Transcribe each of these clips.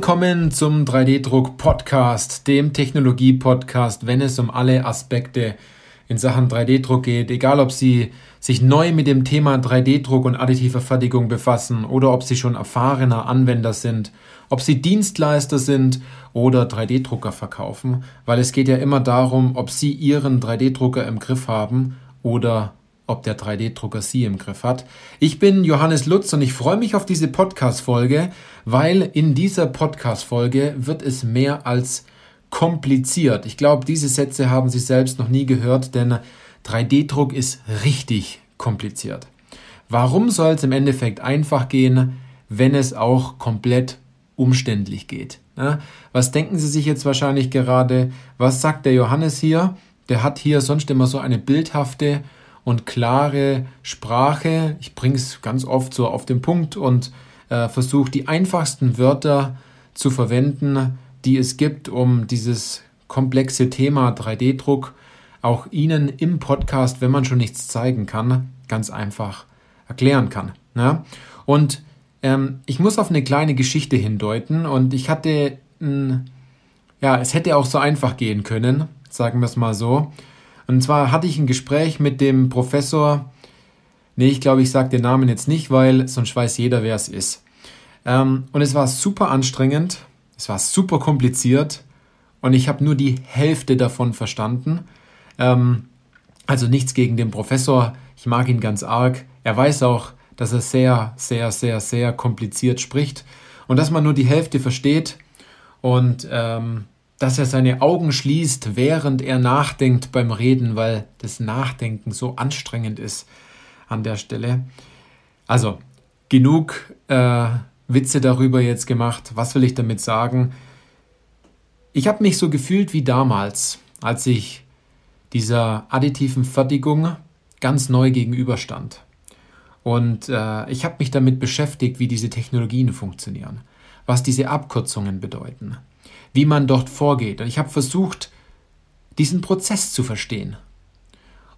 Willkommen zum 3D-Druck Podcast, dem Technologie-Podcast, wenn es um alle Aspekte in Sachen 3D-Druck geht, egal ob Sie sich neu mit dem Thema 3D-Druck und additiver Fertigung befassen oder ob Sie schon erfahrener Anwender sind, ob Sie Dienstleister sind oder 3D-Drucker verkaufen, weil es geht ja immer darum, ob Sie Ihren 3D-Drucker im Griff haben oder ob der 3D-Drucker Sie im Griff hat. Ich bin Johannes Lutz und ich freue mich auf diese Podcast-Folge, weil in dieser Podcast-Folge wird es mehr als kompliziert. Ich glaube, diese Sätze haben Sie selbst noch nie gehört, denn 3D-Druck ist richtig kompliziert. Warum soll es im Endeffekt einfach gehen, wenn es auch komplett umständlich geht? was denken Sie sich jetzt wahrscheinlich gerade? Was sagt der Johannes hier? Der hat hier sonst immer so eine bildhafte und klare Sprache. Ich bringe es ganz oft so auf den Punkt und äh, versuche die einfachsten Wörter zu verwenden, die es gibt, um dieses komplexe Thema 3D-Druck auch Ihnen im Podcast, wenn man schon nichts zeigen kann, ganz einfach erklären kann. Ja? Und ähm, ich muss auf eine kleine Geschichte hindeuten und ich hatte, mh, ja, es hätte auch so einfach gehen können, sagen wir es mal so. Und zwar hatte ich ein Gespräch mit dem Professor, nee, ich glaube, ich sage den Namen jetzt nicht, weil sonst weiß jeder, wer es ist. Ähm, und es war super anstrengend, es war super kompliziert und ich habe nur die Hälfte davon verstanden. Ähm, also nichts gegen den Professor, ich mag ihn ganz arg. Er weiß auch, dass er sehr, sehr, sehr, sehr kompliziert spricht und dass man nur die Hälfte versteht. Und ähm, dass er seine Augen schließt, während er nachdenkt beim Reden, weil das Nachdenken so anstrengend ist an der Stelle. Also, genug äh, Witze darüber jetzt gemacht. Was will ich damit sagen? Ich habe mich so gefühlt wie damals, als ich dieser additiven Fertigung ganz neu gegenüberstand. Und äh, ich habe mich damit beschäftigt, wie diese Technologien funktionieren, was diese Abkürzungen bedeuten, wie man dort vorgeht. Und ich habe versucht, diesen Prozess zu verstehen.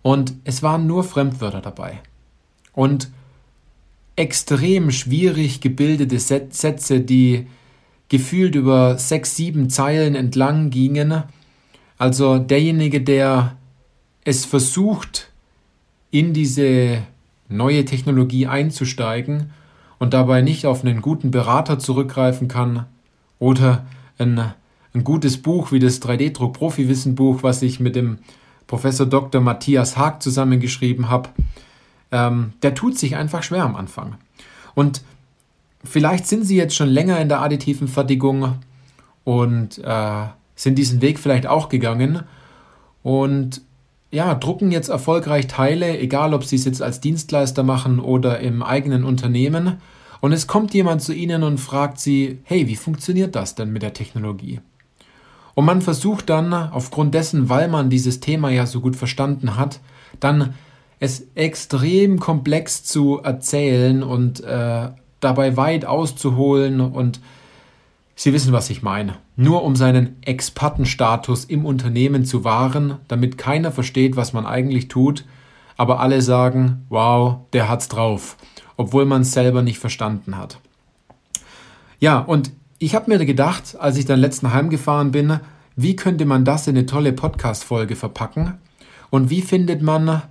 Und es waren nur Fremdwörter dabei. Und extrem schwierig gebildete Sätze, die gefühlt über sechs, sieben Zeilen entlang gingen. Also derjenige, der es versucht, in diese neue Technologie einzusteigen und dabei nicht auf einen guten Berater zurückgreifen kann oder ein ein gutes Buch wie das 3D-Druck-Profi-Wissen-Buch, was ich mit dem Professor Dr. Matthias Haag zusammengeschrieben habe, ähm, der tut sich einfach schwer am Anfang. Und vielleicht sind Sie jetzt schon länger in der additiven Fertigung und äh, sind diesen Weg vielleicht auch gegangen und ja, drucken jetzt erfolgreich Teile, egal ob Sie es jetzt als Dienstleister machen oder im eigenen Unternehmen. Und es kommt jemand zu Ihnen und fragt Sie, hey, wie funktioniert das denn mit der Technologie? Und man versucht dann, aufgrund dessen, weil man dieses Thema ja so gut verstanden hat, dann es extrem komplex zu erzählen und äh, dabei weit auszuholen und Sie wissen, was ich meine. Nur um seinen Expertenstatus im Unternehmen zu wahren, damit keiner versteht, was man eigentlich tut, aber alle sagen, wow, der hat's drauf, obwohl man es selber nicht verstanden hat. Ja, und ich habe mir gedacht, als ich dann letzten heimgefahren bin, wie könnte man das in eine tolle Podcast-Folge verpacken? Und wie findet man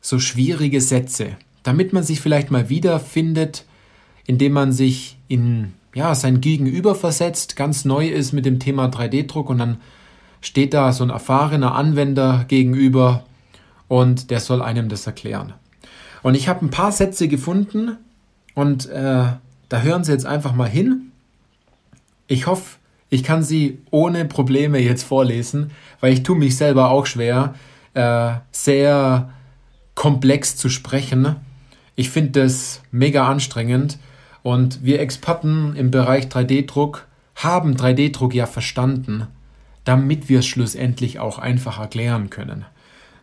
so schwierige Sätze, damit man sich vielleicht mal wiederfindet, indem man sich in ja, sein Gegenüber versetzt, ganz neu ist mit dem Thema 3D-Druck und dann steht da so ein erfahrener Anwender gegenüber und der soll einem das erklären. Und ich habe ein paar Sätze gefunden und äh, da hören Sie jetzt einfach mal hin ich hoffe, ich kann sie ohne Probleme jetzt vorlesen, weil ich tue mich selber auch schwer, äh, sehr komplex zu sprechen. Ich finde das mega anstrengend und wir Experten im Bereich 3D-Druck haben 3D-Druck ja verstanden, damit wir es schlussendlich auch einfach erklären können.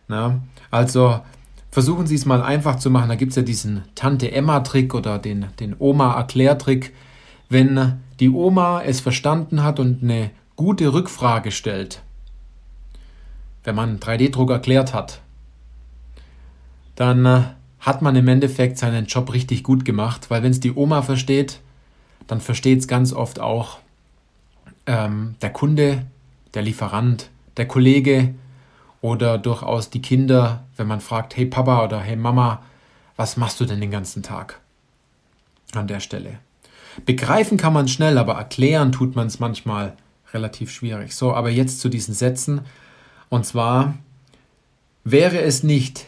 Na? Also versuchen Sie es mal einfach zu machen. Da gibt es ja diesen Tante-Emma-Trick oder den, den Oma-Erklärtrick. Wenn die Oma es verstanden hat und eine gute Rückfrage stellt, wenn man 3D-Druck erklärt hat, dann äh, hat man im Endeffekt seinen Job richtig gut gemacht, weil wenn es die Oma versteht, dann versteht es ganz oft auch ähm, der Kunde, der Lieferant, der Kollege oder durchaus die Kinder, wenn man fragt, hey Papa oder hey Mama, was machst du denn den ganzen Tag? An der Stelle. Begreifen kann man schnell, aber erklären tut man es manchmal relativ schwierig. So, aber jetzt zu diesen Sätzen. Und zwar wäre es nicht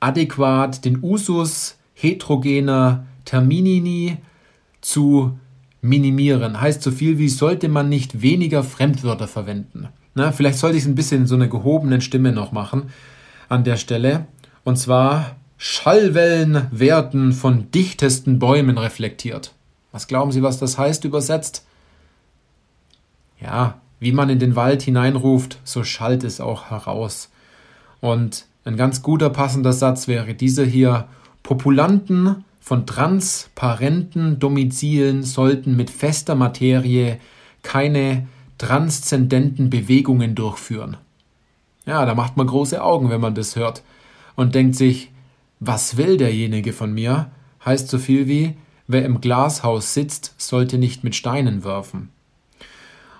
adäquat, den Usus heterogener Terminini zu minimieren. Heißt so viel wie, sollte man nicht weniger Fremdwörter verwenden. Na, vielleicht sollte ich es ein bisschen in so einer gehobenen Stimme noch machen an der Stelle. Und zwar Schallwellen werden von dichtesten Bäumen reflektiert. Was glauben Sie, was das heißt übersetzt? Ja, wie man in den Wald hineinruft, so schallt es auch heraus. Und ein ganz guter passender Satz wäre dieser hier. Populanten von transparenten Domizilen sollten mit fester Materie keine transzendenten Bewegungen durchführen. Ja, da macht man große Augen, wenn man das hört und denkt sich, was will derjenige von mir? Heißt so viel wie, wer im Glashaus sitzt, sollte nicht mit Steinen werfen.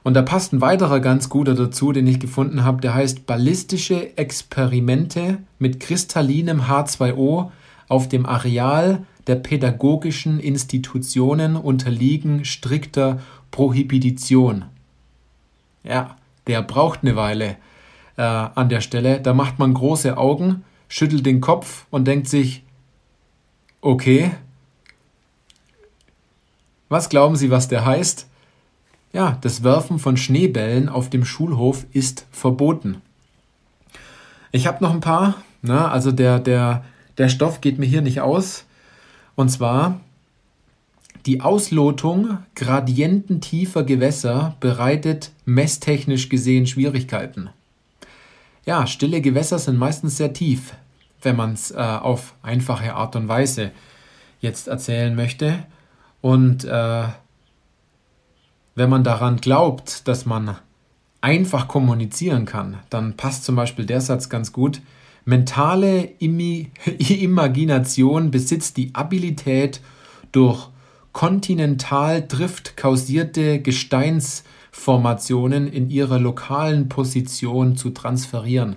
Und da passt ein weiterer ganz guter dazu, den ich gefunden habe, der heißt Ballistische Experimente mit kristallinem H2O auf dem Areal der pädagogischen Institutionen unterliegen strikter Prohibition. Ja, der braucht eine Weile äh, an der Stelle. Da macht man große Augen, schüttelt den Kopf und denkt sich, okay, was glauben Sie, was der heißt? Ja, das Werfen von Schneebällen auf dem Schulhof ist verboten. Ich habe noch ein paar. Na, also der, der, der Stoff geht mir hier nicht aus. Und zwar die Auslotung gradiententiefer Gewässer bereitet messtechnisch gesehen Schwierigkeiten. Ja, stille Gewässer sind meistens sehr tief, wenn man es äh, auf einfache Art und Weise jetzt erzählen möchte. Und äh, wenn man daran glaubt, dass man einfach kommunizieren kann, dann passt zum Beispiel der Satz ganz gut. Mentale Imi Imagination besitzt die Abilität, durch kontinental drift kausierte Gesteinsformationen in ihrer lokalen Position zu transferieren.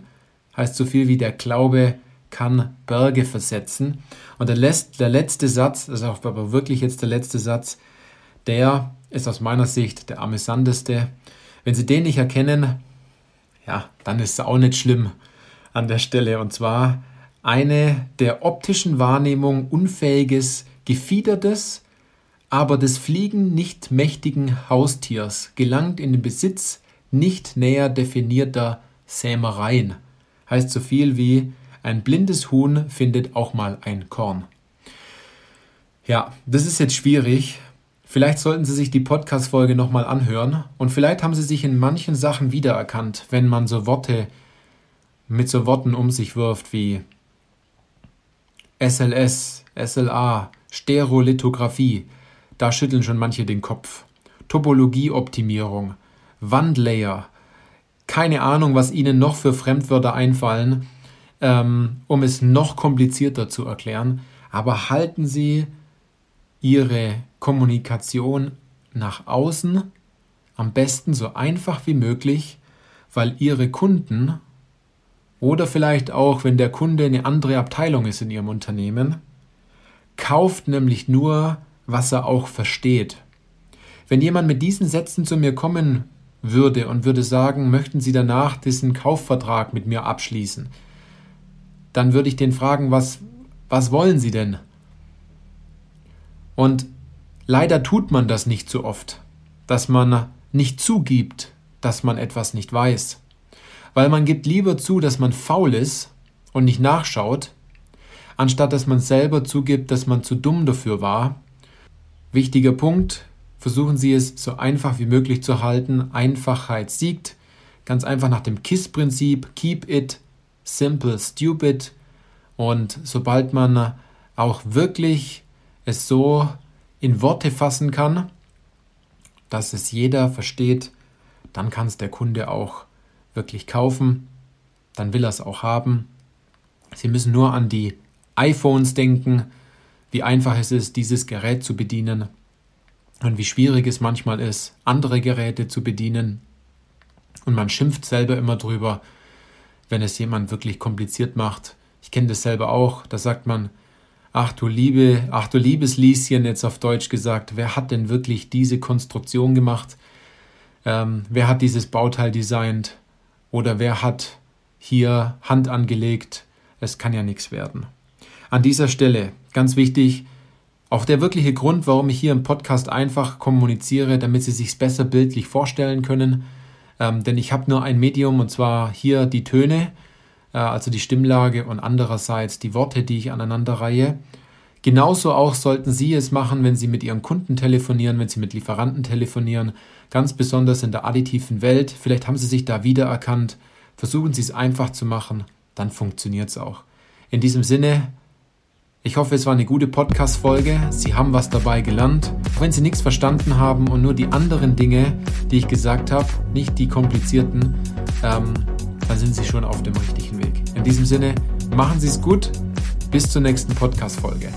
Heißt so viel wie der Glaube kann Berge versetzen. Und der, der letzte Satz, das ist aber wirklich jetzt der letzte Satz, der ist aus meiner Sicht der amüsanteste. Wenn Sie den nicht erkennen, ja, dann ist es auch nicht schlimm an der Stelle. Und zwar eine der optischen Wahrnehmung unfähiges, gefiedertes, aber des Fliegen nicht mächtigen Haustiers gelangt in den Besitz nicht näher definierter Sämereien. Heißt so viel wie ein blindes Huhn findet auch mal ein Korn. Ja, das ist jetzt schwierig, Vielleicht sollten Sie sich die Podcast-Folge nochmal anhören und vielleicht haben Sie sich in manchen Sachen wiedererkannt, wenn man so Worte mit so Worten um sich wirft wie SLS, SLA, Stereolithografie. Da schütteln schon manche den Kopf. Topologieoptimierung, Wandlayer. Keine Ahnung, was Ihnen noch für Fremdwörter einfallen, ähm, um es noch komplizierter zu erklären. Aber halten Sie Ihre Kommunikation nach außen am besten so einfach wie möglich, weil Ihre Kunden oder vielleicht auch, wenn der Kunde eine andere Abteilung ist in Ihrem Unternehmen, kauft nämlich nur, was er auch versteht. Wenn jemand mit diesen Sätzen zu mir kommen würde und würde sagen, möchten Sie danach diesen Kaufvertrag mit mir abschließen, dann würde ich den fragen, was, was wollen Sie denn? Und leider tut man das nicht so oft, dass man nicht zugibt, dass man etwas nicht weiß. Weil man gibt lieber zu, dass man faul ist und nicht nachschaut, anstatt dass man selber zugibt, dass man zu dumm dafür war. Wichtiger Punkt, versuchen Sie es so einfach wie möglich zu halten. Einfachheit siegt. Ganz einfach nach dem KISS-Prinzip, Keep it simple, stupid. Und sobald man auch wirklich es so in Worte fassen kann, dass es jeder versteht, dann kann es der Kunde auch wirklich kaufen, dann will er es auch haben. Sie müssen nur an die iPhones denken, wie einfach es ist, dieses Gerät zu bedienen. und wie schwierig es manchmal ist, andere Geräte zu bedienen. Und man schimpft selber immer drüber, wenn es jemand wirklich kompliziert macht. Ich kenne das selber auch. Da sagt man, ach du liebe, ach du liebes Lieschen, jetzt auf Deutsch gesagt, wer hat denn wirklich diese Konstruktion gemacht? Ähm, wer hat dieses Bauteil designt? Oder wer hat hier Hand angelegt? Es kann ja nichts werden. An dieser Stelle, ganz wichtig, auch der wirkliche Grund, warum ich hier im Podcast einfach kommuniziere, damit Sie sich besser bildlich vorstellen können. Ähm, denn ich habe nur ein Medium und zwar hier die Töne, also die Stimmlage und andererseits die Worte, die ich aneinanderreihe. Genauso auch sollten Sie es machen, wenn Sie mit Ihren Kunden telefonieren, wenn Sie mit Lieferanten telefonieren, ganz besonders in der additiven Welt. Vielleicht haben Sie sich da wiedererkannt. Versuchen Sie es einfach zu machen, dann funktioniert es auch. In diesem Sinne, ich hoffe, es war eine gute Podcast-Folge. Sie haben was dabei gelernt. Auch wenn Sie nichts verstanden haben und nur die anderen Dinge, die ich gesagt habe, nicht die komplizierten, ähm, dann sind Sie schon auf dem richtigen Weg. In diesem Sinne, machen Sie es gut. Bis zur nächsten Podcast-Folge.